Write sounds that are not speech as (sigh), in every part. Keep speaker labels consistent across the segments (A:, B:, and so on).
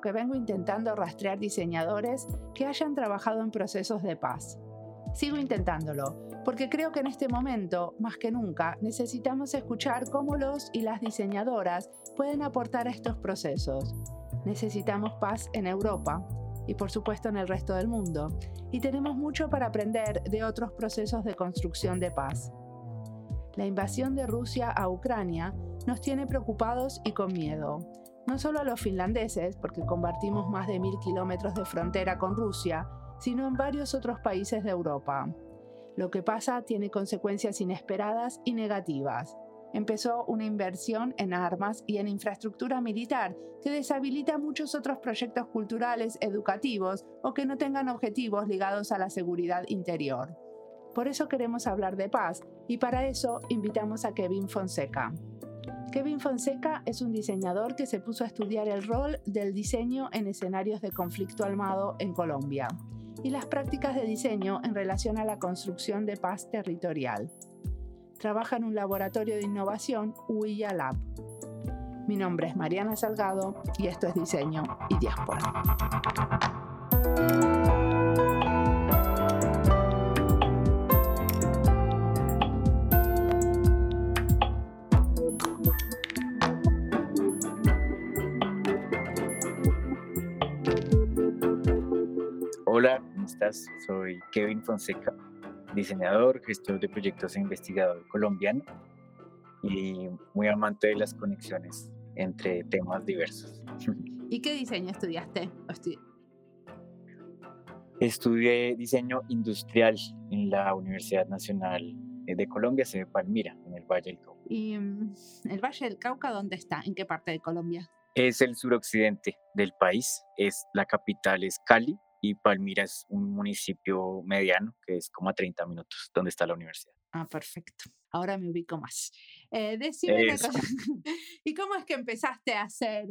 A: que vengo intentando rastrear diseñadores que hayan trabajado en procesos de paz. Sigo intentándolo, porque creo que en este momento, más que nunca, necesitamos escuchar cómo los y las diseñadoras pueden aportar a estos procesos. Necesitamos paz en Europa y por supuesto en el resto del mundo, y tenemos mucho para aprender de otros procesos de construcción de paz. La invasión de Rusia a Ucrania nos tiene preocupados y con miedo. No solo a los finlandeses, porque compartimos más de mil kilómetros de frontera con Rusia, sino en varios otros países de Europa. Lo que pasa tiene consecuencias inesperadas y negativas. Empezó una inversión en armas y en infraestructura militar que deshabilita muchos otros proyectos culturales, educativos o que no tengan objetivos ligados a la seguridad interior. Por eso queremos hablar de paz y para eso invitamos a Kevin Fonseca. Kevin Fonseca es un diseñador que se puso a estudiar el rol del diseño en escenarios de conflicto armado en Colombia y las prácticas de diseño en relación a la construcción de paz territorial. Trabaja en un laboratorio de innovación UIA Lab. Mi nombre es Mariana Salgado y esto es Diseño y Diáspora.
B: Hola, ¿cómo estás? Soy Kevin Fonseca, diseñador, gestor de proyectos e investigador colombiano y muy amante de las conexiones entre temas diversos. (laughs)
A: ¿Y qué diseño estudiaste?
B: Estudié diseño industrial en la Universidad Nacional de Colombia, sede Palmira, en el Valle del Cauca.
A: ¿Y mm, el Valle del Cauca dónde está? ¿En qué parte de Colombia?
B: Es el suroccidente del país, es la capital es Cali, y Palmira es un municipio mediano que es como a 30 minutos donde está la universidad.
A: Ah, perfecto. Ahora me ubico más. Eh, decime (laughs) ¿Y cómo es que empezaste a hacer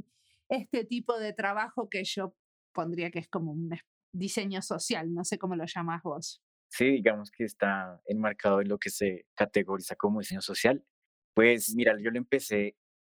A: este tipo de trabajo que yo pondría que es como un diseño social? No sé cómo lo llamas vos.
B: Sí, digamos que está enmarcado en lo que se categoriza como diseño social. Pues mira, yo lo empecé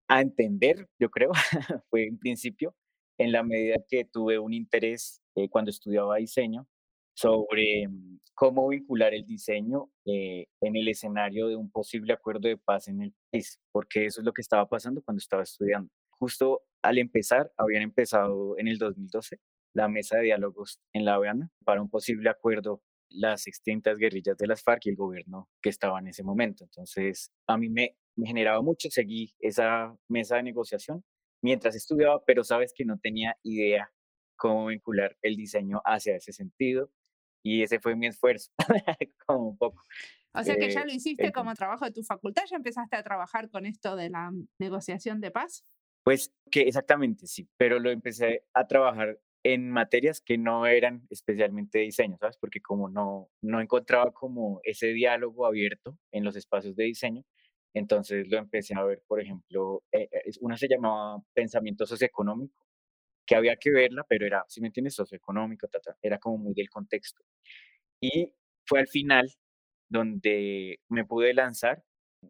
B: a entender, yo creo, (laughs) fue en principio, en la medida que tuve un interés eh, cuando estudiaba diseño sobre mm, cómo vincular el diseño eh, en el escenario de un posible acuerdo de paz en el país, porque eso es lo que estaba pasando cuando estaba estudiando. Justo al empezar, habían empezado en el 2012 la mesa de diálogos en La Habana para un posible acuerdo las extintas guerrillas de las FARC y el gobierno que estaba en ese momento. Entonces, a mí me, me generaba mucho seguir esa mesa de negociación mientras estudiaba, pero sabes que no tenía idea cómo vincular el diseño hacia ese sentido. Y ese fue mi esfuerzo, (laughs) como un poco.
A: O sea que ya lo eh, hiciste como trabajo de tu facultad, ya empezaste a trabajar con esto de la negociación de paz.
B: Pues que exactamente, sí, pero lo empecé a trabajar en materias que no eran especialmente diseño, ¿sabes? Porque como no, no encontraba como ese diálogo abierto en los espacios de diseño, entonces lo empecé a ver, por ejemplo, eh, eh, una se llamaba pensamiento socioeconómico, que había que verla, pero era, si me entiendes, socioeconómico, era como muy del contexto. Y fue al final donde me pude lanzar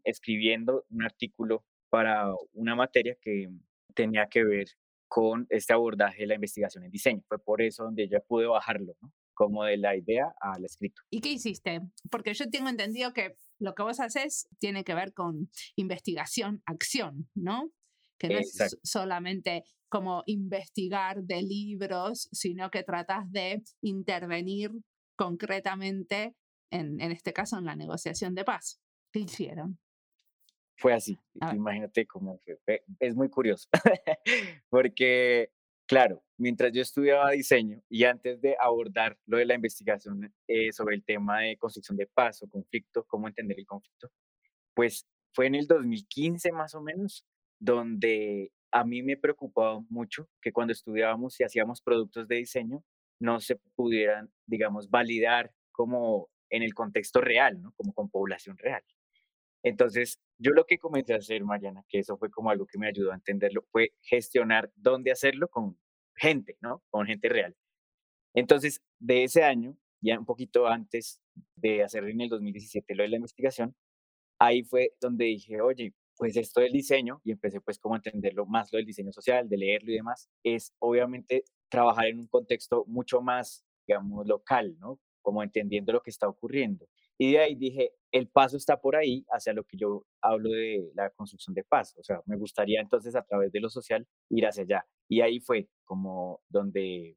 B: escribiendo un artículo para una materia que tenía que ver con este abordaje de la investigación en diseño. Fue por eso donde ya pude bajarlo, ¿no? como de la idea al escrito.
A: ¿Y qué hiciste? Porque yo tengo entendido que lo que vos haces tiene que ver con investigación, acción, ¿no? Que no es solamente como investigar de libros, sino que tratas de intervenir concretamente, en, en este caso, en la negociación de paz. ¿Qué hicieron?
B: Fue así. Imagínate cómo fue. Es muy curioso, (laughs) porque Claro, mientras yo estudiaba diseño y antes de abordar lo de la investigación eh, sobre el tema de construcción de paz o conflicto, cómo entender el conflicto, pues fue en el 2015 más o menos donde a mí me preocupaba mucho que cuando estudiábamos y hacíamos productos de diseño no se pudieran, digamos, validar como en el contexto real, ¿no? Como con población real. Entonces, yo lo que comencé a hacer, Mariana, que eso fue como algo que me ayudó a entenderlo, fue gestionar dónde hacerlo con gente, ¿no? Con gente real. Entonces, de ese año, ya un poquito antes de hacer en el 2017 lo de la investigación, ahí fue donde dije, oye, pues esto del diseño y empecé pues como a entenderlo más lo del diseño social, de leerlo y demás, es obviamente trabajar en un contexto mucho más, digamos, local, ¿no? Como entendiendo lo que está ocurriendo. Y de ahí dije, el paso está por ahí hacia lo que yo hablo de la construcción de paz. O sea, me gustaría entonces a través de lo social ir hacia allá. Y ahí fue como donde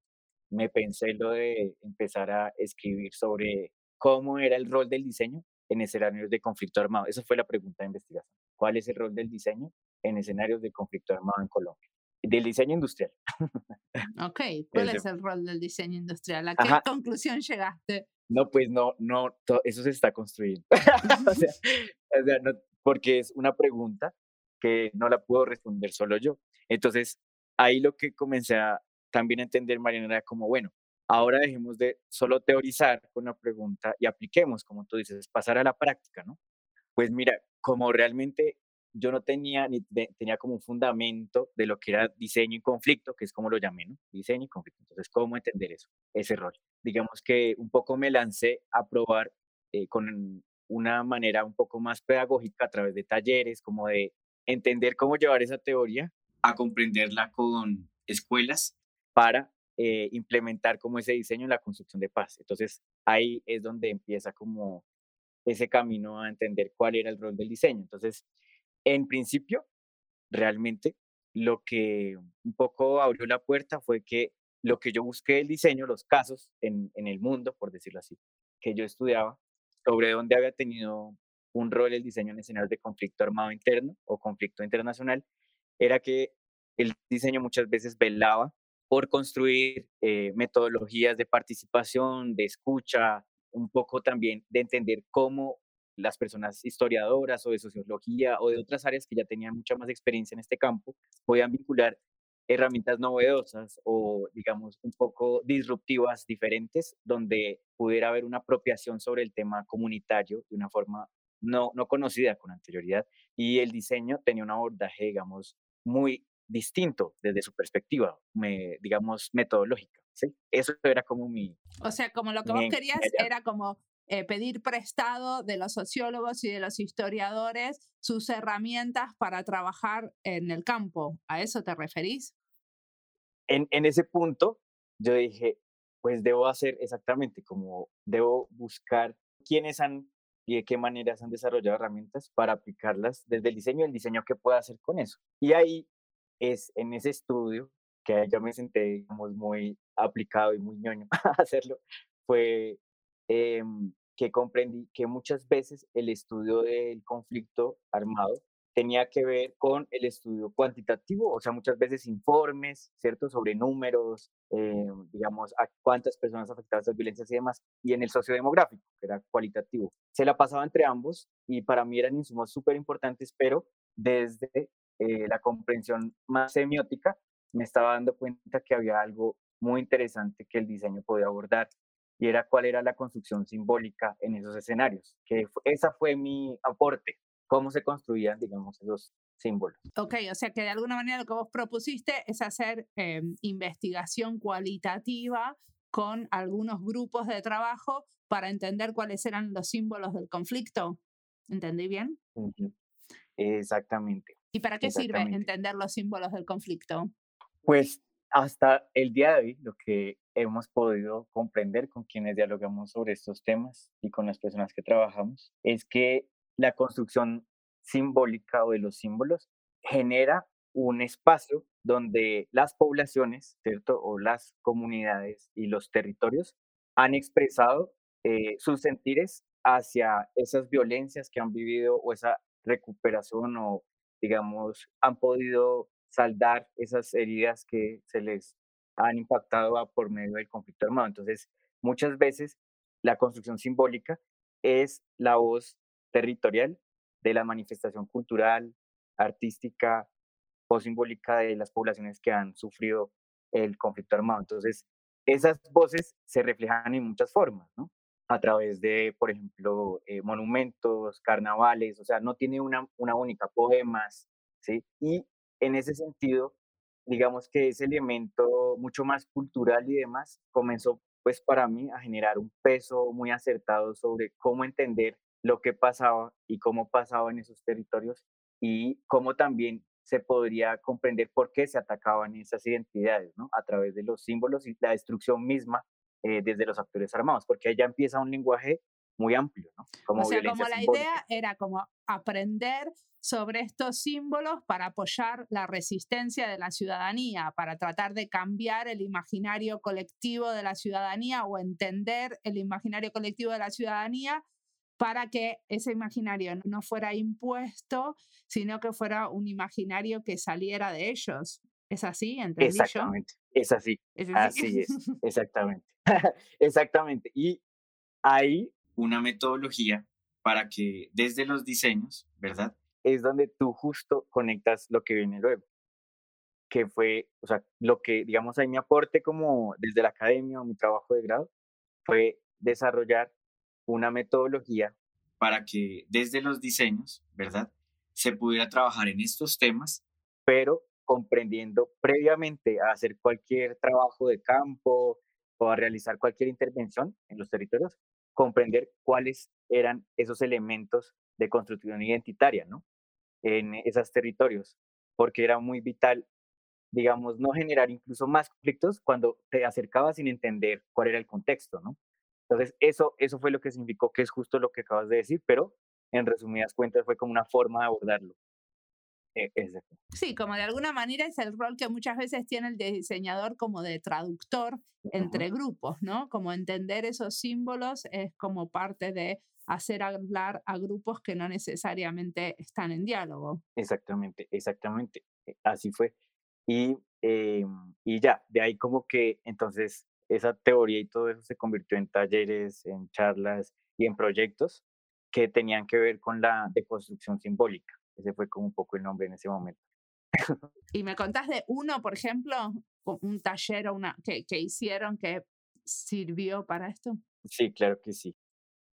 B: me pensé lo de empezar a escribir sobre cómo era el rol del diseño en escenarios de conflicto armado. Esa fue la pregunta de investigación. ¿Cuál es el rol del diseño en escenarios de conflicto armado en Colombia? Del diseño industrial. (laughs)
A: Ok, ¿cuál es el rol del diseño industrial? ¿A qué conclusión llegaste?
B: No, pues no, no, eso se está construyendo. (laughs) o sea, (laughs) porque es una pregunta que no la puedo responder solo yo. Entonces, ahí lo que comencé a también entender, Mariana, era como, bueno, ahora dejemos de solo teorizar con la pregunta y apliquemos, como tú dices, pasar a la práctica, ¿no? Pues mira, como realmente yo no tenía ni tenía como un fundamento de lo que era diseño y conflicto, que es como lo llamé, ¿no? Diseño y conflicto. Entonces, ¿cómo entender eso? Ese rol. Digamos que un poco me lancé a probar eh, con una manera un poco más pedagógica a través de talleres, como de entender cómo llevar esa teoría a comprenderla con escuelas para eh, implementar como ese diseño en la construcción de paz. Entonces ahí es donde empieza como ese camino a entender cuál era el rol del diseño. Entonces, en principio, realmente lo que un poco abrió la puerta fue que lo que yo busqué del diseño, los casos en, en el mundo, por decirlo así, que yo estudiaba, sobre dónde había tenido un rol el diseño en escenarios de conflicto armado interno o conflicto internacional, era que el diseño muchas veces velaba por construir eh, metodologías de participación, de escucha, un poco también de entender cómo las personas historiadoras o de sociología o de otras áreas que ya tenían mucha más experiencia en este campo podían vincular herramientas novedosas o, digamos, un poco disruptivas, diferentes, donde pudiera haber una apropiación sobre el tema comunitario de una forma no, no conocida con anterioridad. Y el diseño tenía un abordaje, digamos, muy distinto desde su perspectiva, me, digamos, metodológica. ¿sí? Eso era como mi...
A: O sea, como lo que vos querías era como eh, pedir prestado de los sociólogos y de los historiadores sus herramientas para trabajar en el campo. ¿A eso te referís?
B: En, en ese punto, yo dije, pues debo hacer exactamente como debo buscar quiénes han y de qué maneras han desarrollado herramientas para aplicarlas desde el diseño, el diseño que pueda hacer con eso. Y ahí es en ese estudio que yo me senté, muy aplicado y muy ñoño (laughs) a hacerlo, fue em, que comprendí que muchas veces el estudio del conflicto armado tenía que ver con el estudio cuantitativo, o sea, muchas veces informes, ¿cierto?, sobre números, eh, digamos, a cuántas personas afectadas por violencias y demás, y en el sociodemográfico, que era cualitativo. Se la pasaba entre ambos y para mí eran insumos súper importantes, pero desde eh, la comprensión más semiótica, me estaba dando cuenta que había algo muy interesante que el diseño podía abordar y era cuál era la construcción simbólica en esos escenarios, que esa fue mi aporte, cómo se construían, digamos, esos símbolos.
A: Ok, o sea que de alguna manera lo que vos propusiste es hacer em, investigación cualitativa con algunos grupos de trabajo para entender cuáles eran los símbolos del conflicto. ¿Entendí bien?
B: Exactamente.
A: ¿Y para qué sirve entender los símbolos del conflicto?
B: Pues hasta el día de hoy, lo que hemos podido comprender con quienes dialogamos sobre estos temas y con las personas que trabajamos, es que la construcción simbólica o de los símbolos genera un espacio donde las poblaciones, ¿cierto? O las comunidades y los territorios han expresado eh, sus sentires hacia esas violencias que han vivido o esa recuperación o digamos, han podido saldar esas heridas que se les han impactado por medio del conflicto armado. Entonces, muchas veces la construcción simbólica es la voz territorial de la manifestación cultural, artística o simbólica de las poblaciones que han sufrido el conflicto armado. Entonces, esas voces se reflejan en muchas formas, ¿no? A través de, por ejemplo, eh, monumentos, carnavales, o sea, no tiene una, una única, poemas, ¿sí? Y en ese sentido, digamos que ese elemento mucho más cultural y demás comenzó pues para mí a generar un peso muy acertado sobre cómo entender lo que pasaba y cómo pasaba en esos territorios y cómo también se podría comprender por qué se atacaban esas identidades, ¿no? A través de los símbolos y la destrucción misma eh, desde los actores armados, porque ahí ya empieza un lenguaje muy amplio, ¿no?
A: Como o sea, como la idea era como aprender sobre estos símbolos para apoyar la resistencia de la ciudadanía, para tratar de cambiar el imaginario colectivo de la ciudadanía o entender el imaginario colectivo de la ciudadanía para que ese imaginario no fuera impuesto, sino que fuera un imaginario que saliera de ellos. ¿Es así? ¿Entendí
B: exactamente, es así. así? es, (laughs) exactamente. (laughs) exactamente. Y hay una metodología para que desde los diseños, ¿verdad? Es donde tú justo conectas lo que viene luego que fue, o sea, lo que, digamos, ahí mi aporte como desde la academia o mi trabajo de grado fue desarrollar una metodología para que desde los diseños, ¿verdad? Se pudiera trabajar en estos temas, pero comprendiendo previamente a hacer cualquier trabajo de campo o a realizar cualquier intervención en los territorios, comprender cuáles eran esos elementos de construcción identitaria, ¿no? En esos territorios, porque era muy vital, digamos, no generar incluso más conflictos cuando te acercabas sin entender cuál era el contexto, ¿no? Entonces, eso, eso fue lo que significó que es justo lo que acabas de decir, pero en resumidas cuentas fue como una forma de abordarlo. E,
A: sí, como de alguna manera es el rol que muchas veces tiene el diseñador como de traductor entre grupos, ¿no? Como entender esos símbolos es como parte de hacer hablar a grupos que no necesariamente están en diálogo.
B: Exactamente, exactamente. E, así fue. Y, em, y ya, de ahí como que entonces esa teoría y todo eso se convirtió en talleres, en charlas y en proyectos que tenían que ver con la deconstrucción simbólica. Ese fue como un poco el nombre en ese momento.
A: ¿Y me contás de uno, por ejemplo, un taller o una, que, que hicieron que sirvió para esto?
B: Sí, claro que sí.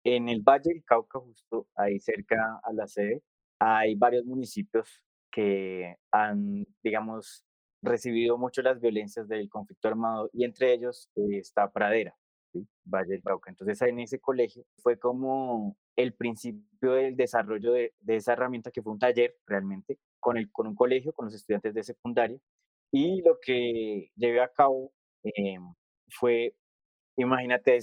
B: En el Valle del Cauca, justo ahí cerca a la sede, hay varios municipios que han, digamos, recibido mucho las violencias del conflicto armado y entre ellos eh, está Pradera, Valle del Cauca. Entonces en ese colegio fue como el principio del desarrollo de, esa herramienta que fue un taller realmente con, el, con un colegio, con los estudiantes de secundaria. Y lo que llevé a cabo em, fue, imagínate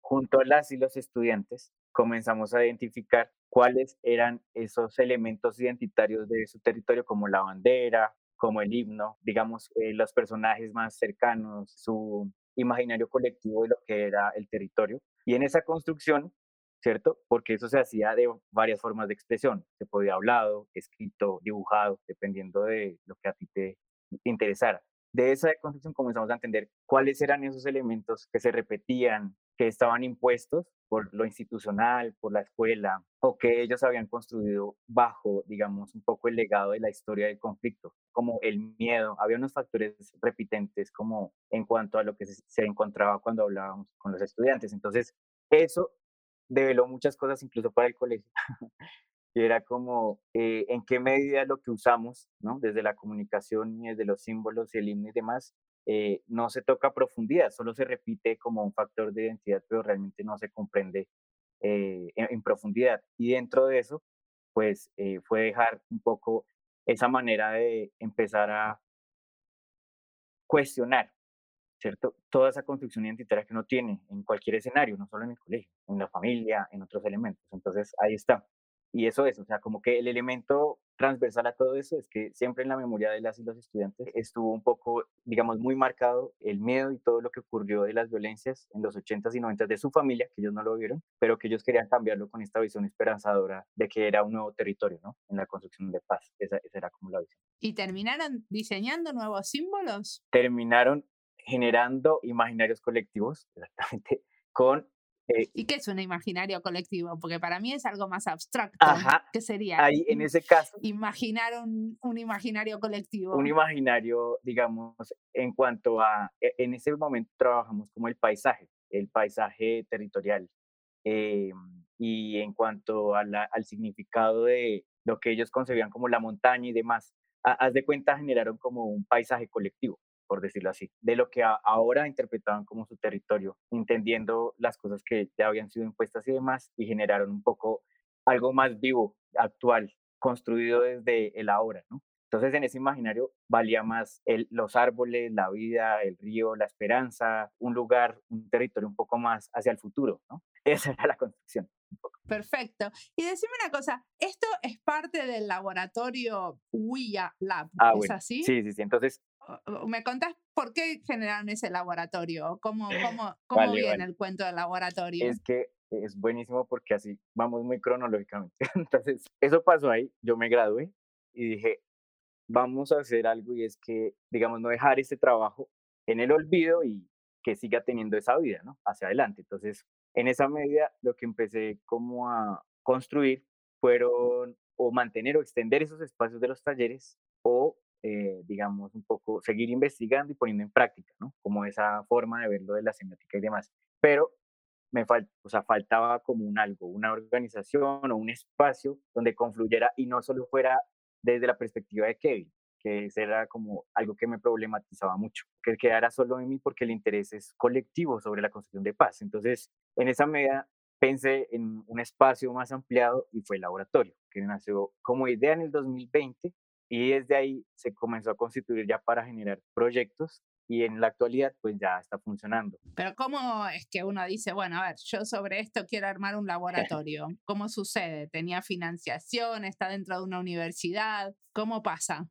B: junto a las y los estudiantes comenzamos a identificar cuáles eran esos elementos identitarios de su territorio, como la bandera, como el himno, digamos, eh, los personajes más cercanos, su imaginario colectivo de lo que era el territorio. Y en esa construcción, ¿cierto? Porque eso se hacía de varias formas de expresión. Se podía hablado, escrito, dibujado, dependiendo de lo que a ti te interesara. De esa construcción comenzamos a entender cuáles eran esos elementos que se repetían, que estaban impuestos por lo institucional, por la escuela, o que ellos habían construido bajo, digamos, un poco el legado de la historia del conflicto, como el miedo. Había unos factores repitentes como en cuanto a lo que se, encontraba cuando hablábamos con los estudiantes. Entonces, eso develó muchas cosas incluso para el colegio. (laughs) y era como eh, en qué medida lo que usamos, ¿no? Desde la comunicación y desde los símbolos y el himno y demás, eh, no se toca a profundidad, solo se repite como un factor de identidad, pero realmente no se comprende eh, en, profundidad. Y dentro de eso, pues fue dejar un poco esa manera de empezar a cuestionar, ¿cierto? Toda esa construcción identitaria que uno tiene en cualquier escenario, no solo en el colegio, en la familia, en otros elementos. Entonces, ahí está. Y eso es, o sea, como que el elemento transversal a todo eso es que siempre en la memoria de las y los estudiantes estuvo un poco, digamos, muy marcado el miedo y todo lo que ocurrió de las violencias en los 80s y 90s de su familia, que ellos no lo vieron, pero que ellos querían cambiarlo con esta visión esperanzadora de que era un nuevo territorio, ¿no? En la construcción de paz. Esa, esa era como la visión.
A: ¿Y terminaron diseñando nuevos símbolos?
B: Terminaron generando imaginarios colectivos, exactamente, (laughs) con
A: eh, ¿Y qué es un imaginario colectivo? Porque para mí es algo más abstracto. Ajá, ¿Qué sería?
B: Ahí, en ese caso.
A: Imaginar un, un, imaginario colectivo.
B: Un imaginario, digamos, en cuanto a. E, en ese momento trabajamos como el paisaje, el paisaje territorial. Eh, y en cuanto a la, al significado de lo que ellos concebían como la montaña y demás, haz de cuenta, generaron como un paisaje colectivo por decirlo así, de lo que ahora interpretaban como su territorio, entendiendo las cosas que ya habían sido impuestas y demás, y generaron un poco algo más vivo, actual, construido desde el ahora, ¿no? Entonces en ese imaginario valía más el, los árboles, la vida, el río, la esperanza, un lugar, un territorio un poco más hacia el futuro, ¿no? (laughs) Esa era la construcción.
A: Perfecto. Y decime una cosa, ¿esto es parte del laboratorio WIA Lab?
B: Ah,
A: ¿Es
B: bueno.
A: así?
B: Sí, sí, sí. Entonces,
A: ¿Me contás por qué generaron ese laboratorio? ¿Cómo, (laughs) cómo, cómo
B: vale,
A: viene
B: vale.
A: el cuento del laboratorio?
B: Es que es buenísimo porque así vamos muy cronológicamente. (laughs) Entonces, eso pasó ahí, yo me gradué y dije, vamos a hacer algo y es que, digamos, no dejar ese trabajo en el olvido y que siga teniendo esa vida, ¿no? Hacia adelante. Entonces, en esa medida, lo que empecé como a construir fueron o mantener o extender esos espacios de los talleres o, eh, digamos, un poco seguir investigando y poniendo en práctica, ¿no? Como esa forma de verlo de la semiótica y demás. Pero me fal o sea, faltaba como un algo, una organización o un espacio donde confluyera y no solo fuera desde la perspectiva de Kevin, que era como algo que me problematizaba mucho, que quedara solo en mí porque el interés es colectivo sobre la construcción de paz. Entonces, en esa medida pensé en un espacio más ampliado y fue el laboratorio, que nació como idea en el 2020 y desde ahí se comenzó a constituir ya para generar proyectos y en la actualidad pues ya está funcionando.
A: Pero ¿cómo es que uno dice, bueno, a ver, yo sobre esto quiero armar un (laughs) laboratorio? ¿Cómo sucede? ¿Tenía financiación? ¿Está dentro de una universidad? ¿Cómo pasa?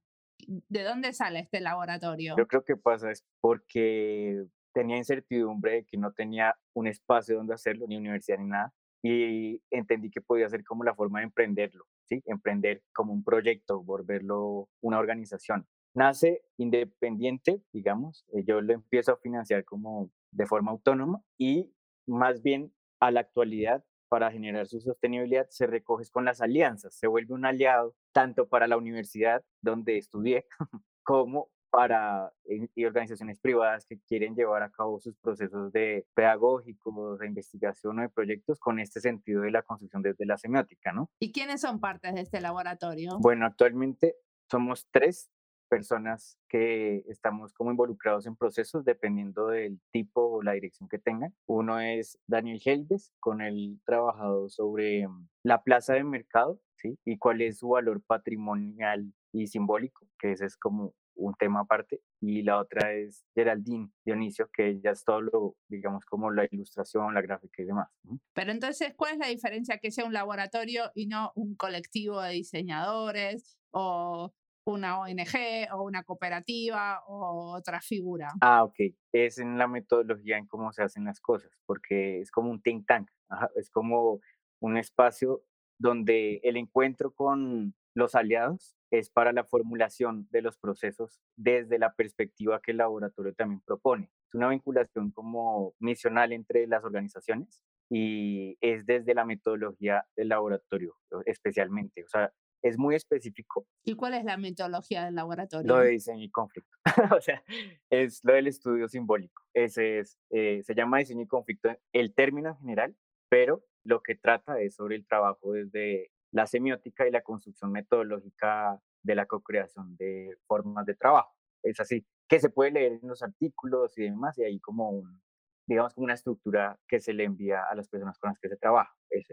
A: ¿De dónde sale este laboratorio?
B: Yo creo que pasa es porque tenía incertidumbre de que no tenía un espacio donde hacerlo, ni universidad ni nada, y entendí que podía ser como la forma de emprenderlo, Emprender como un proyecto, volverlo una organización. Nace independiente, digamos, eh, yo lo empiezo a financiar como de forma autónoma y más bien a la actualidad para generar su sostenibilidad se recoge con las alianzas, se vuelve un aliado tanto para la universidad donde estudié (laughs) como para y organizaciones privadas que quieren llevar a cabo sus procesos de pedagógicos, de investigación o de proyectos con este sentido de la construcción desde la semiótica, ¿no?
A: ¿Y quiénes son partes de este laboratorio?
B: Bueno, actualmente somos tres personas que estamos como involucrados en procesos dependiendo del tipo o la dirección que tengan. Uno es Daniel Helves, con él trabajado sobre mm, la plaza de mercado, ¿sí? Y cuál es su valor patrimonial y simbólico, que ese es como un tema aparte. Y la otra es Geraldine Dionisio, que ella es todo lo, digamos, como la ilustración, la gráfica y demás. ¿no?
A: Pero entonces, ¿cuál es la diferencia que sea un laboratorio y no un colectivo de diseñadores o una ONG o una cooperativa o otra figura?
B: Ah, ok. Es en la metodología en cómo se hacen las cosas, porque es como un think tank, ajá, es como un espacio donde el encuentro con los aliados es para la formulación de los procesos desde la perspectiva que el laboratorio también propone. Es una vinculación como misional entre las organizaciones y es desde la metodología del laboratorio especialmente. O sea, es muy específico
A: ¿Y cuál es la metodología del
B: lo
A: laboratorio?
B: de diseño y conflicto. (laughs) o sea, es lo del estudio simbólico. Ese es, eh, se llama diseño y conflicto el término en general, pero lo que trata es sobre el trabajo desde la semiótica y la construcción metodológica de la co-creación de formas de trabajo. Es así, que se puede leer en los artículos y demás, y hay como un, digamos, como una estructura que se le envía a las personas con las que se trabaja. Es.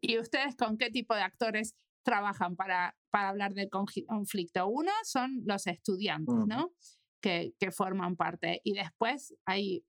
A: ¿Y ustedes con qué tipo de actores trabajan para, para hablar del conflicto? Uno son los estudiantes. ¿no? Que, que forman parte. Y después hay,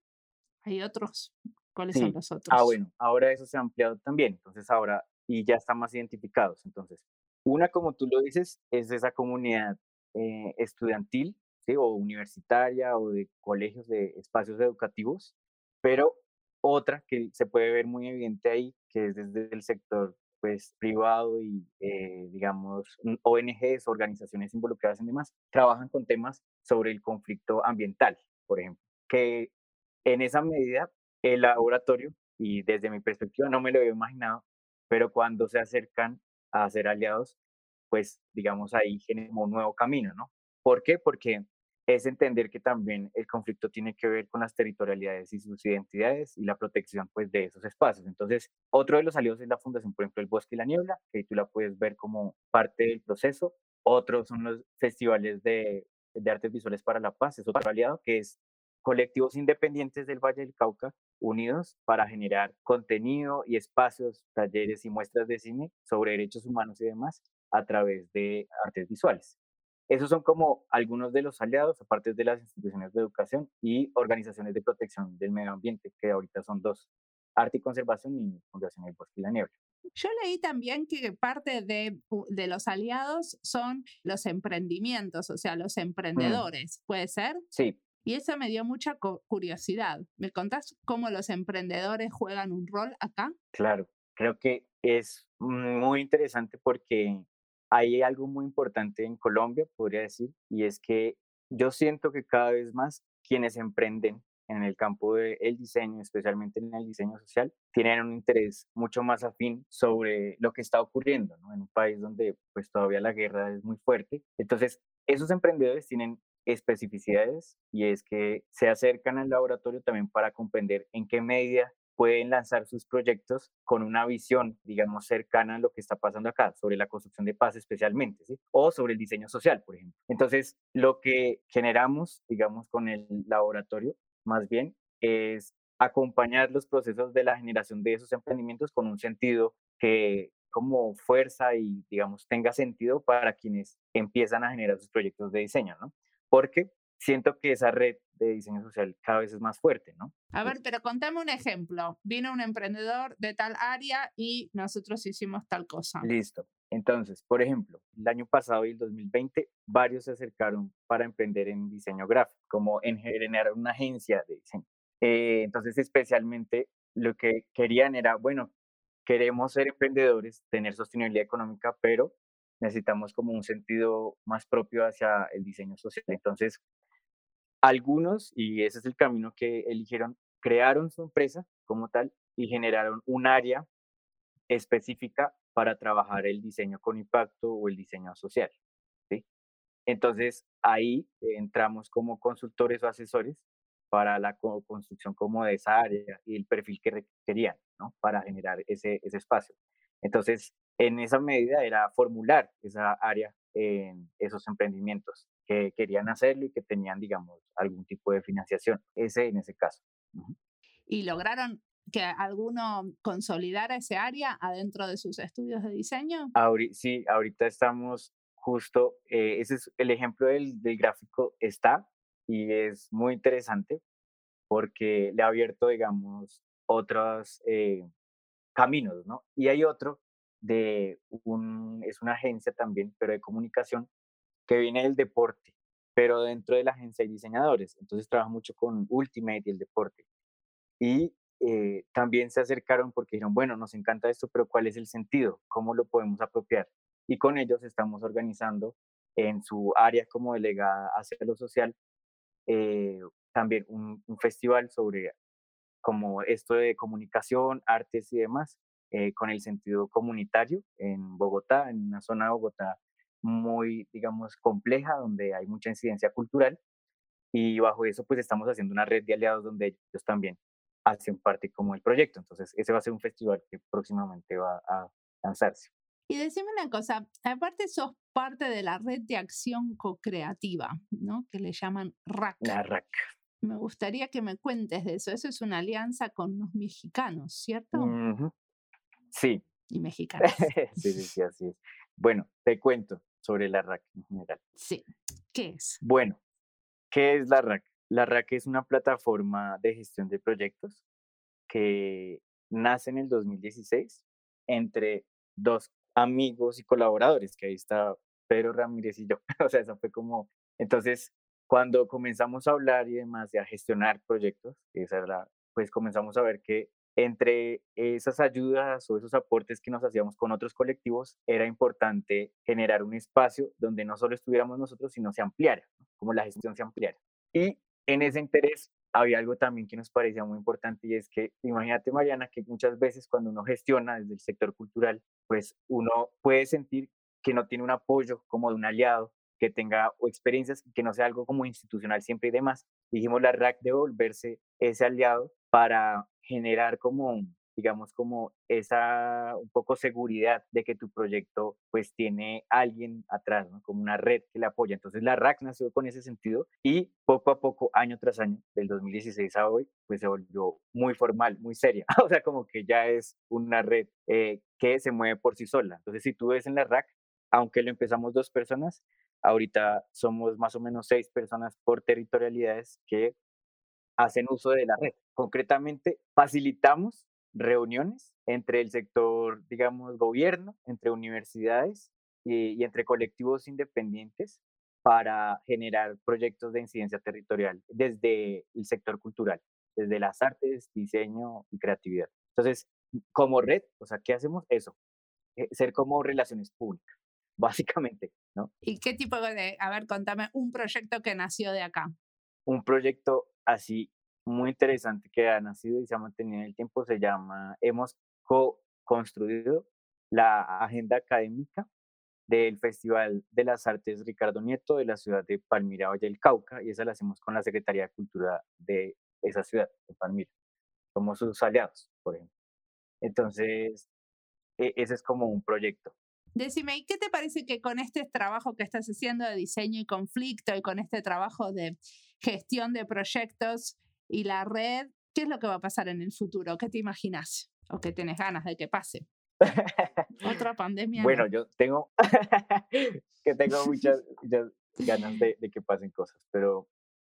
A: hay otros. ¿Cuáles son los otros?
B: Ah, bueno, ahora eso se ha ampliado también, entonces ahora, y ya están más identificados. Entonces, una, como tú lo dices, es esa comunidad eh, estudiantil, ¿sí? O universitaria, o de colegios, de espacios educativos, pero otra que se puede ver muy evidente ahí, que es desde el sector pues privado y eh, digamos mm, ONGs, organizaciones involucradas en demás, trabajan con temas sobre el conflicto ambiental, por ejemplo, que en esa medida el laboratorio, y desde mi perspectiva no me lo había imaginado, pero cuando se acercan a ser aliados, pues digamos ahí genera un nuevo camino, ¿no? ¿Por qué? Porque es entender que también el conflicto tiene que ver con las territorialidades y sus identidades y la protección pues de esos espacios. Entonces, otro de los aliados es la Fundación, por ejemplo, El Bosque y la Niebla, que tú la puedes ver como parte del proceso. Otros son los festivales de, de artes visuales para la paz, es otro aliado, que es colectivos independientes del Valle del Cauca unidos para generar contenido y espacios, talleres y muestras de cine sobre derechos humanos y demás a través de artes visuales. Esos son como algunos de los aliados, aparte de las instituciones de educación y organizaciones de protección del medio ambiente, que ahorita son dos, Arte y Conservación y Fundación del Bosque y la Niebla.
A: Yo leí también que parte de, de, los aliados son los emprendimientos, o sea, los mm. emprendedores, ¿puede ser?
B: Sí.
A: Y eso me dio mucha curiosidad. ¿Me contás cómo los emprendedores juegan un rol acá?
B: Claro, creo que es muy interesante porque hay algo muy importante en Colombia, podría decir, y es que yo siento que cada vez más quienes emprenden en el campo del diseño, especialmente en el diseño social, tienen un interés mucho más afín sobre lo que está ocurriendo en un país donde pues todavía la guerra es muy fuerte. Entonces, esos emprendedores tienen especificidades y es que se acercan al laboratorio también para comprender en qué medida pueden lanzar sus proyectos con una visión, digamos, cercana a lo que está pasando acá, sobre la construcción de paz especialmente, ¿sí? o sobre el diseño social, por ejemplo. Entonces, lo que generamos, digamos, con el laboratorio más bien, es acompañar los procesos de la generación de esos emprendimientos con un sentido que como fuerza y, digamos, tenga sentido para quienes empiezan a generar sus proyectos de diseño, ¿no? Porque siento que esa red de diseño social cada vez es más fuerte, ¿no?
A: A ver, pero contame un ejemplo. Vino un emprendedor de tal área y nosotros hicimos tal cosa.
B: Listo. Entonces, por ejemplo, el año pasado y el 2020, varios se acercaron para emprender en diseño gráfico, como en generar una agencia de diseño. Eh, entonces, especialmente lo que querían era, bueno, queremos ser emprendedores, tener sostenibilidad económica, pero necesitamos como un sentido más propio hacia el diseño social. Entonces, algunos, y ese es el camino que eligieron, crearon su empresa como tal y generaron un área específica para trabajar el diseño con impacto o el diseño social. ¿sí? Entonces, ahí entramos como consultores o asesores para la construcción como de esa área y el perfil que requerían, ¿no? Para generar ese, ese espacio. Entonces, en esa medida era formular esa área en esos emprendimientos que querían hacerlo y que tenían, digamos, algún tipo de financiación. Ese en ese caso.
A: ¿Y lograron que alguno consolidara ese área adentro de sus estudios de diseño?
B: sí, ahorita estamos justo, eh, ese es el ejemplo del, del, gráfico está y es muy interesante porque le ha abierto, digamos, otros eh, caminos, ¿no? Y hay otro de un, es una agencia también, pero de comunicación, que viene del deporte, pero dentro de la agencia hay diseñadores, entonces trabaja mucho con Ultimate y el deporte. Y eh, también se acercaron porque dijeron, bueno, nos encanta esto, pero ¿cuál es el sentido? ¿Cómo lo podemos apropiar? Y con ellos estamos organizando en su área como delegada hacia lo social eh, también un, festival sobre como esto de comunicación, artes y demás, eh, con el sentido comunitario en Bogotá, en una zona de Bogotá muy, digamos, compleja, donde hay mucha incidencia cultural. Y bajo eso, pues estamos haciendo una red de aliados donde ellos también hacen parte como el proyecto. Entonces, ese va a ser un festival que próximamente va a lanzarse.
A: Y decime una cosa, aparte sos parte de la red de acción co-creativa, ¿no? Que le llaman RAC.
B: La RAC.
A: Me gustaría que me cuentes de eso. Eso es una alianza con los mexicanos, ¿cierto?
B: Sí.
A: Y (laughs) mexicanos.
B: sí, sí, sí, así es. Bueno, te cuento sobre la RAC en general.
A: Sí. ¿Qué es?
B: Bueno, ¿qué es la RAC? La RAC es una plataforma de gestión de proyectos que nace en el 2016 entre dos amigos y colaboradores, que ahí está Pedro Ramírez y yo. (laughs) o sea, eso fue como, entonces, cuando comenzamos a hablar y demás, y a gestionar proyectos, esa era, pues comenzamos a ver que entre esas ayudas o esos aportes que nos hacíamos con otros colectivos, era importante generar un espacio donde no solo estuviéramos nosotros, sino se ampliara, como la gestión se ampliara. Y en ese interés había algo también que nos parecía muy importante y es que, imagínate Mariana, que muchas veces cuando uno gestiona desde el sector cultural, pues uno puede sentir que no tiene un apoyo como de un aliado, que tenga experiencias, que no sea algo como institucional siempre y demás. Dijimos, la RAC debe volverse ese aliado para generar como digamos, como esa un poco seguridad de que tu proyecto pues tiene alguien atrás, como una red que le apoya. Entonces la RAC nació con ese sentido y poco a poco, año tras año, del 2016 a hoy, pues se volvió muy formal, muy seria. (laughs) o sea, como que ya es una red eh, que se mueve por sí sola. Entonces si tú ves en la RAC, aunque lo empezamos dos personas, ahorita somos más o menos seis personas por territorialidades que hacen uso de la red. Concretamente, facilitamos reuniones entre el sector, digamos, gobierno, entre universidades y, entre colectivos independientes para generar proyectos de incidencia territorial desde el sector cultural, desde las artes, diseño y creatividad. Entonces, como red, o sea, ¿qué hacemos? Eso, eh, ser como relaciones públicas, (laughs) básicamente, ¿no?
A: ¿Y qué tipo de, a ver, contame un proyecto que nació de acá?
B: Un proyecto así muy interesante que ha nacido y se ha mantenido en el tiempo se llama, hemos co-construido la agenda académica del Festival de las Artes Ricardo Nieto de la ciudad de Palmira, Valle del Cauca, y esa la hacemos con la Secretaría de Cultura de esa ciudad, de Palmira. Somos sus aliados, por ejemplo. Entonces, e, ese es como un proyecto.
A: Decime, ¿y qué te parece que con este trabajo que estás haciendo de diseño y conflicto y con este trabajo de gestión de proyectos y la red, qué es lo que va a pasar en el futuro? ¿Qué te imaginas? ¿O qué tienes ganas de que pase? (laughs) Otra pandemia.
B: Bueno, yo tengo (laughs) que tengo muchas, ganas de, que pasen cosas, pero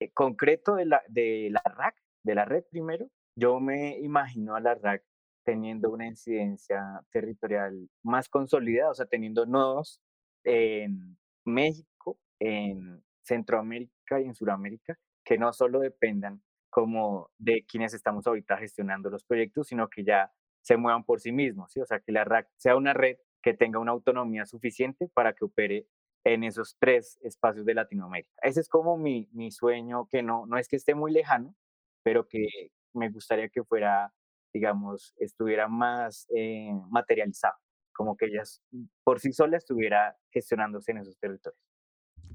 B: eh, concreto de la, de la RAC, de la red primero, yo me imagino a la RAC teniendo una incidencia territorial más consolidada, o sea, teniendo nodos en México, en Centroamérica y en Sudamérica, que no solo dependan como de quienes estamos ahorita gestionando los proyectos, sino que ya se muevan por sí mismos, ¿sí? O sea, que la RAC sea una red que tenga una autonomía suficiente para que opere en esos tres espacios de Latinoamérica. Ese es como mi, mi sueño, que no, no es que esté muy lejano, pero que me gustaría que fuera digamos, estuviera más eh, materializado, como que ella por sí sola estuviera gestionándose en esos territorios.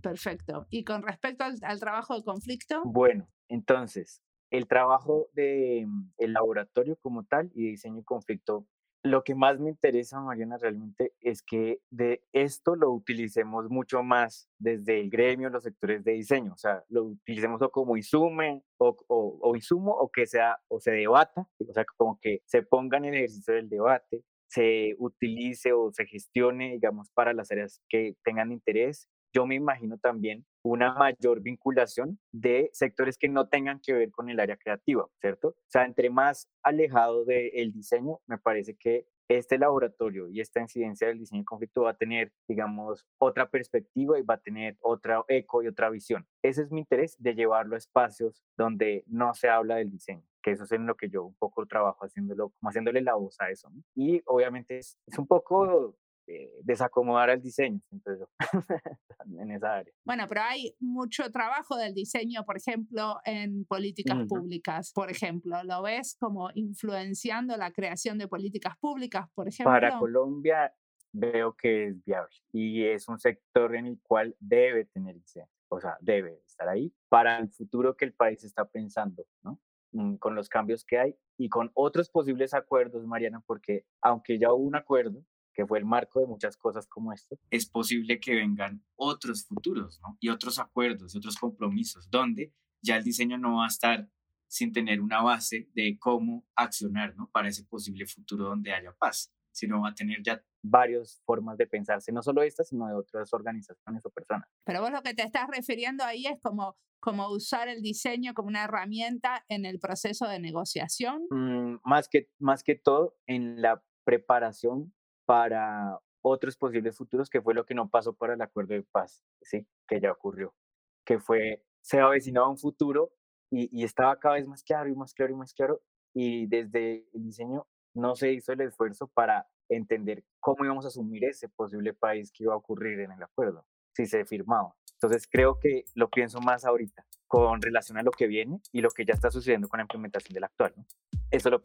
A: Perfecto. ¿Y con respecto al, trabajo de conflicto?
B: Bueno, entonces, el trabajo del de, el laboratorio como tal y diseño y conflicto lo que más me interesa, Mariana, realmente es que de esto lo utilicemos mucho más desde el gremio, los sectores de diseño, o sea, lo utilicemos como insumo o, o, insumo o que sea o se debata, o sea, como que se ponga en el ejercicio del debate, se utilice o se gestione, digamos, para las áreas que tengan interés. Yo me imagino también una mayor vinculación de sectores que no tengan que ver con el área creativa, ¿cierto? O sea, entre más alejado del diseño, me parece que este laboratorio y esta incidencia del diseño de conflicto va a tener, digamos, otra perspectiva y va a tener otra eco y otra visión. Ese es mi interés de llevarlo a espacios donde no se habla del diseño, que eso es en lo que yo un poco trabajo haciéndolo, haciéndole la voz a eso. Y obviamente es un poco eh, desacomodar el diseño, entonces (laughs) en esa área.
A: Bueno, pero hay mucho trabajo del diseño, por ejemplo, en políticas públicas, por ejemplo. ¿Lo ves como influenciando la creación de políticas públicas, por ejemplo?
B: Para Colombia veo que es viable y es un sector en el cual debe tener diseño, o sea, debe estar ahí para el futuro que el país está pensando, ¿no? Mm, con los cambios que hay y con otros posibles acuerdos, Mariana, porque aunque ya hubo un acuerdo, que fue el marco de muchas cosas como esto, es posible que vengan otros futuros, ¿no? Y otros acuerdos, otros compromisos, donde ya el diseño no va a estar sin tener una base de cómo accionar, ¿no? Para ese posible futuro donde haya paz, sino va a tener ya varias formas de pensarse, no solo esta, sino de otras organizaciones o personas.
A: Pero vos lo que te estás refiriendo ahí es como, como usar el diseño como una herramienta en el proceso de negociación.
B: Mm, más, que, más que todo en la preparación para otros posibles futuros, que fue lo que no pasó para el acuerdo de paz, ¿sí? que ya ocurrió, que fue, se avecinaba un futuro y, y estaba cada vez más claro y más claro y más claro, y desde el diseño no se hizo el esfuerzo para entender cómo íbamos a asumir ese posible país que iba a ocurrir en el acuerdo, si se firmaba. Entonces creo que lo pienso más ahorita con relación a lo que viene y lo que ya está sucediendo con la implementación del actual. ¿no? Eso lo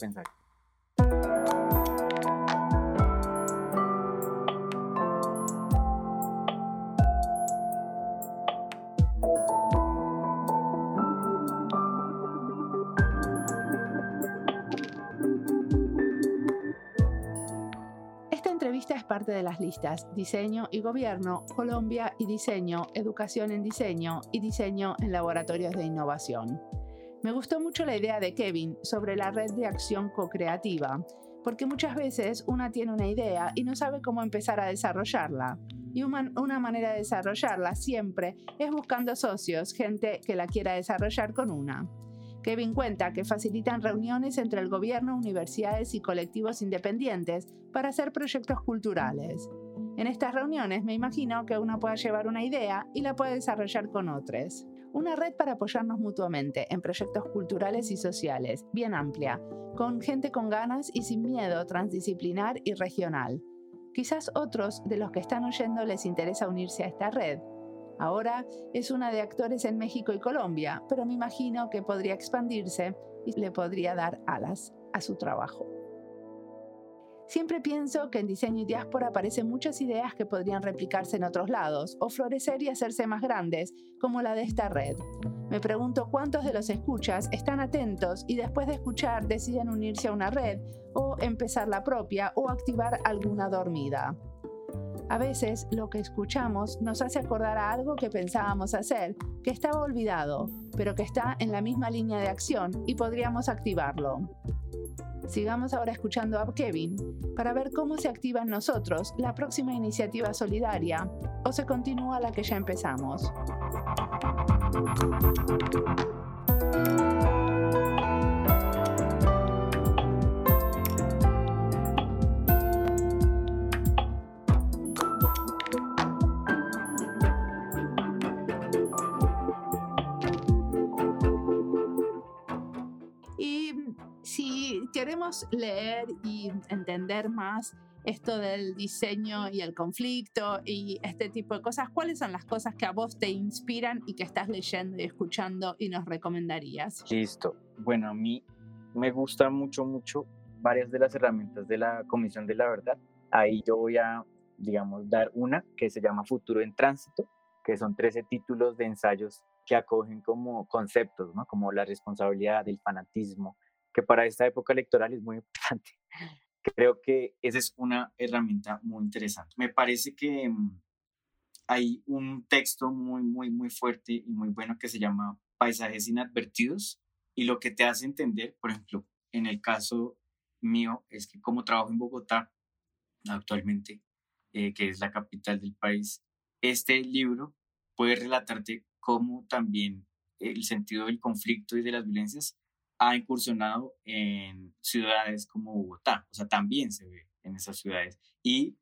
A: parte de las listas Diseño y Gobierno, Colombia y Diseño, Educación en Diseño y Diseño en Laboratorios de Innovación. Me gustó mucho la idea de Kevin sobre la red de acción co-creativa, porque muchas veces una tiene una idea y no sabe cómo empezar a desarrollarla. Y una manera de desarrollarla siempre es buscando socios, gente que la quiera desarrollar con una. Kevin cuenta que facilitan reuniones entre el gobierno, universidades y colectivos independientes para hacer proyectos culturales. En estas reuniones me imagino que uno pueda llevar una idea y la puede desarrollar con otros. Una red para apoyarnos mutuamente en proyectos culturales y sociales, bien amplia, con gente con ganas y sin miedo, transdisciplinar y regional. Quizás otros de los que están oyendo les interesa unirse a esta red Ahora es una de actores en México y Colombia, pero me imagino que podría expandirse y le podría dar alas a su trabajo. Siempre pienso que en diseño y diáspora aparecen muchas ideas que podrían replicarse en otros lados o florecer y hacerse más grandes, como la de esta red. Me pregunto cuántos de los escuchas están atentos y después de escuchar deciden unirse a una red o empezar la propia o activar alguna dormida. A veces lo que escuchamos nos hace acordar a algo que pensábamos hacer, que estaba olvidado, pero que está en la misma línea de acción y podríamos activarlo. Sigamos ahora escuchando a Kevin para ver cómo se activa en nosotros la próxima iniciativa solidaria o se continúa la que ya empezamos. Queremos leer y entender más esto del diseño y el conflicto y este tipo de cosas, ¿cuáles son las cosas que a vos te inspiran y que estás leyendo y escuchando y nos recomendarías?
B: Listo. Bueno, a mí me gustan mucho, mucho varias de las herramientas de la Comisión de la Verdad. Ahí yo voy a, digamos, dar una que se llama Futuro en Tránsito, que son 13 títulos de ensayos que acogen como conceptos, ¿no? Como la responsabilidad, el fanatismo, que para esta época electoral es muy (laughs) importante. Creo que esa es una herramienta muy interesante. Me parece que mm, hay un texto muy, muy, muy fuerte y muy bueno que se llama Paisajes Inadvertidos y lo que te hace entender, por ejemplo, en el caso mío, es que como trabajo en Bogotá actualmente, eh, que es la capital del país, este libro puede relatarte cómo también el sentido del conflicto y de las violencias ha incursionado en ciudades como Bogotá, o sea, también se ve en esas ciudades. Y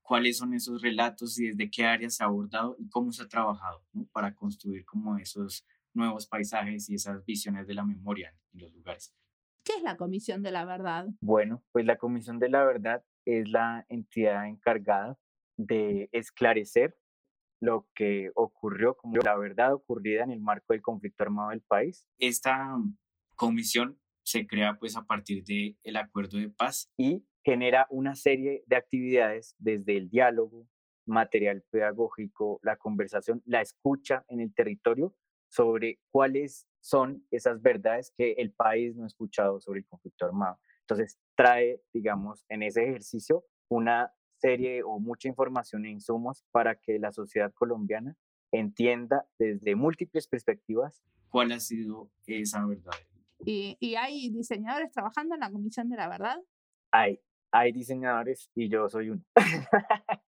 B: cuáles son esos relatos y desde qué áreas se ha abordado y cómo se ha trabajado para construir como esos nuevos paisajes y esas visiones de la memoria en los lugares.
A: ¿Qué es la Comisión de la Verdad?
B: Bueno, pues la Comisión de la Verdad es la entidad encargada de esclarecer lo que ocurrió como la verdad ocurrida en el marco del conflicto armado del país. Esta comisión se crea pues a partir del el acuerdo de paz y genera una serie de actividades desde el diálogo, material pedagógico, la conversación, la escucha en el territorio sobre cuáles son esas verdades que el país no ha escuchado sobre el conflicto armado. Entonces trae, digamos, en ese ejercicio una serie o mucha información e insumos para que la sociedad colombiana entienda desde múltiples perspectivas cuál ha sido esa verdad
A: ¿Y, hay diseñadores trabajando en la Comisión de la Verdad?
B: Hay, hay diseñadores y yo soy uno. (laughs)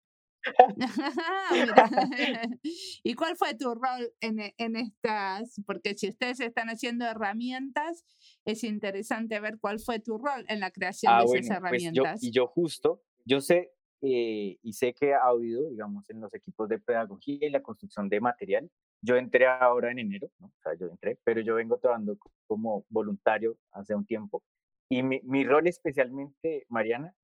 B: (laughs)
A: ¿Y cuál fue tu rol en, en, estas? Porque si ustedes están haciendo herramientas, es interesante ver cuál fue tu rol en la creación ah, de esas herramientas.
B: Pues yo, y yo justo, yo sé eh, y sé que ha habido, digamos, en los equipos de pedagogía y la construcción de material, yo entré ahora en enero, ¿no? o sea, yo entré, pero yo vengo trabajando como voluntario hace un tiempo. Y mi, mi rol especialmente, Mariana,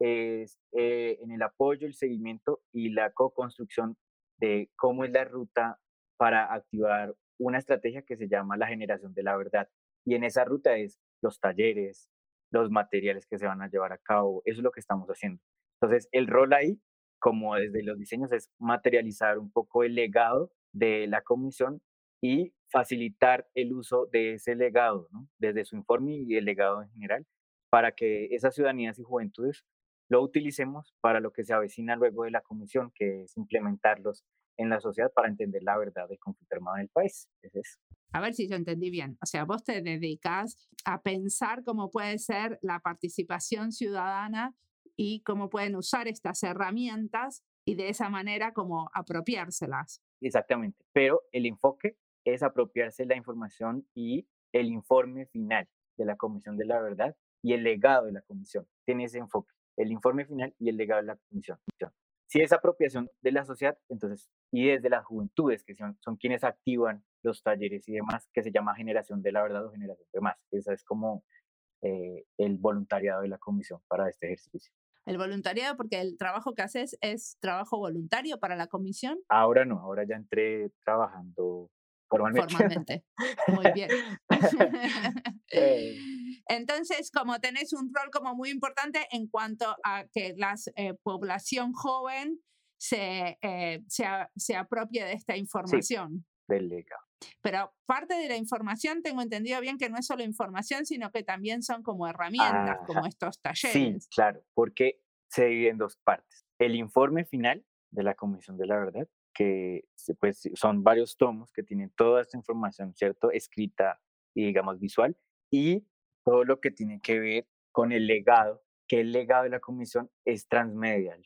B: es eh, en el apoyo, el seguimiento y la co-construcción de cómo es la ruta para activar una estrategia que se llama la generación de la verdad. Y en esa ruta es los talleres, los materiales que se van a llevar a cabo, eso es lo que estamos haciendo. Entonces, el rol ahí, como desde los diseños, es materializar un poco el legado de la comisión y facilitar el uso de ese legado, ¿no? desde su informe y el legado en general, para que esas ciudadanías y juventudes lo utilicemos para lo que se avecina luego de la comisión, que es implementarlos en la sociedad para entender la verdad del conflicto armado en el país. Es eso.
A: A ver si yo entendí bien. O sea, vos te dedicas a pensar cómo puede ser la participación ciudadana y cómo pueden usar estas herramientas y de esa manera como apropiárselas.
B: Exactamente, pero el enfoque es apropiarse la información y el informe final de la Comisión de la Verdad y el legado de la Comisión. Tiene ese enfoque, el informe final y el legado de la Comisión. Si es apropiación de la sociedad, entonces, y desde las juventudes, que son, son quienes activan los talleres y demás, que se llama generación de la verdad o generación de más. Esa es como eh, el voluntariado de la comisión para este ejercicio.
A: El voluntariado, porque el trabajo que haces es trabajo voluntario para la comisión.
B: Ahora no, ahora ya entré trabajando formalmente. (laughs)
A: Formalmente. Muy bien. (laughs) Eh. (laughs) Entonces, como tenés un rol como muy importante en cuanto a que la eh, población joven se, se, se, apropie de esta información.
B: Sí, del legado.
A: Pero parte de la información, tengo entendido bien que no es solo información, sino que también son como herramientas, como estos talleres.
B: Sí, claro, porque se divide en dos partes. El informe final de la Comisión de la Verdad, que pues, son varios tomos que tienen toda esta información, ¿cierto? Escrita y, digamos, visual, y todo lo que tiene que ver con el legado, que el legado de la Comisión es transmedial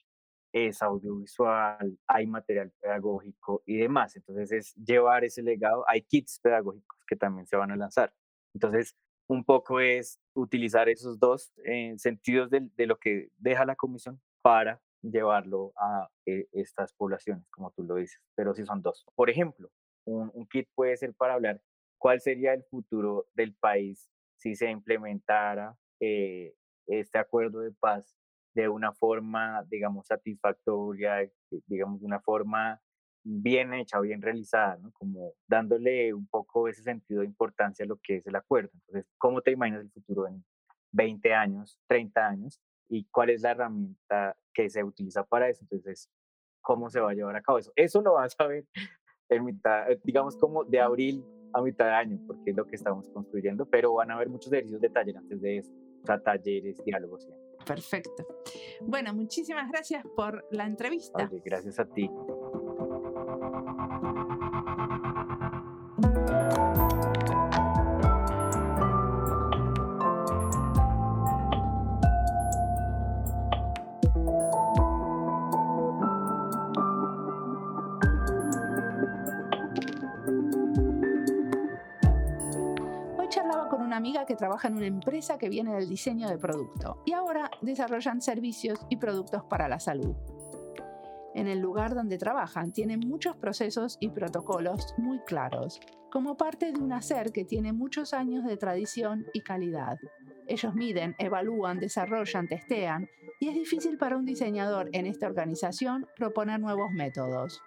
B: es audiovisual, hay material pedagógico y demás. Entonces es llevar ese legado. Hay kits pedagógicos que también se van a lanzar. Entonces, un poco es utilizar esos dos eh, sentidos de, lo que deja la comisión para llevarlo a eh, estas poblaciones, como tú lo dices, pero sí son dos. Por ejemplo, un, kit puede ser para hablar cuál sería el futuro del país si se implementara eh, este acuerdo de paz de una forma, digamos, satisfactoria, digamos, de una forma bien hecha, bien realizada, ¿no? Como dándole un poco ese sentido de importancia a lo que es el acuerdo. Entonces, ¿cómo te imaginas el futuro en 20 años, 30 años? ¿Y cuál es la herramienta que se utiliza para eso? Entonces, ¿cómo se va a llevar a cabo eso? Eso lo vas a ver en mitad, eh, digamos, como de abril a mitad de año, porque es lo que estamos construyendo, pero van a haber muchos ejercicios de taller antes de eso, o sea, talleres, diálogos.
A: Perfecto. Bueno, muchísimas gracias por la entrevista.
B: gracias a ti.
A: Que trabaja en una empresa que viene del diseño de producto y ahora desarrollan servicios y productos para la salud. En el lugar donde trabajan tienen muchos procesos y protocolos muy claros, como parte de un hacer que tiene muchos años de tradición y calidad. Ellos miden, evalúan, desarrollan, testean y es difícil para un diseñador en esta organización proponer nuevos métodos.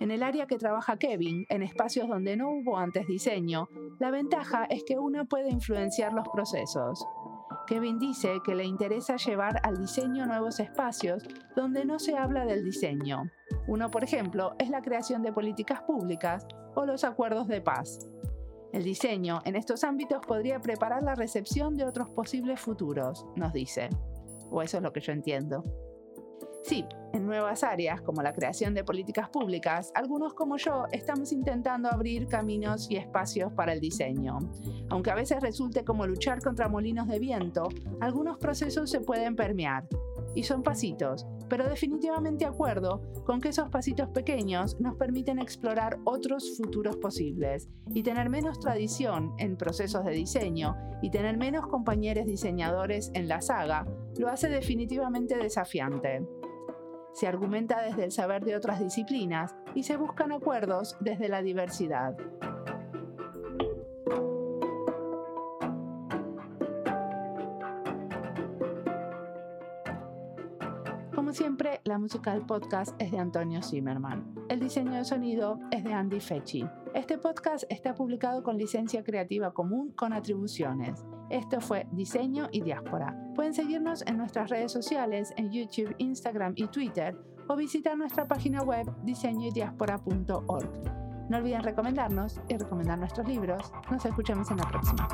A: En el área que trabaja Kevin, en espacios donde no hubo antes diseño, la ventaja es que uno puede influenciar los procesos. Kevin dice que le interesa llevar al diseño nuevos espacios donde no se habla del diseño. Uno, por ejemplo, es la creación de políticas públicas o los acuerdos de paz. El diseño en estos ámbitos podría preparar la recepción de otros posibles futuros, nos dice. O eso es lo que yo entiendo. Sí, en nuevas áreas como la creación de políticas públicas, algunos como yo estamos intentando abrir caminos y espacios para el diseño. Aunque a veces resulte como luchar contra molinos de viento, algunos procesos se pueden permear. Y son pasitos, pero definitivamente acuerdo con que esos pasitos pequeños nos permiten explorar otros futuros posibles y tener menos tradición en procesos de diseño y tener menos compañeros diseñadores en la saga lo hace definitivamente desafiante se argumenta desde el saber de otras disciplinas y se buscan acuerdos desde la diversidad. Siempre, la música del podcast es de Antonio Zimmerman. El diseño de sonido es de Andy Fechi. Este podcast está publicado con licencia creativa común con atribuciones. Esto fue Diseño y Diáspora. Pueden seguirnos en nuestras redes sociales, en YouTube, Instagram y Twitter, o visitar nuestra página web diseñoydiaspora.org. No olviden recomendarnos y recomendar nuestros libros. Nos escuchamos en la próxima.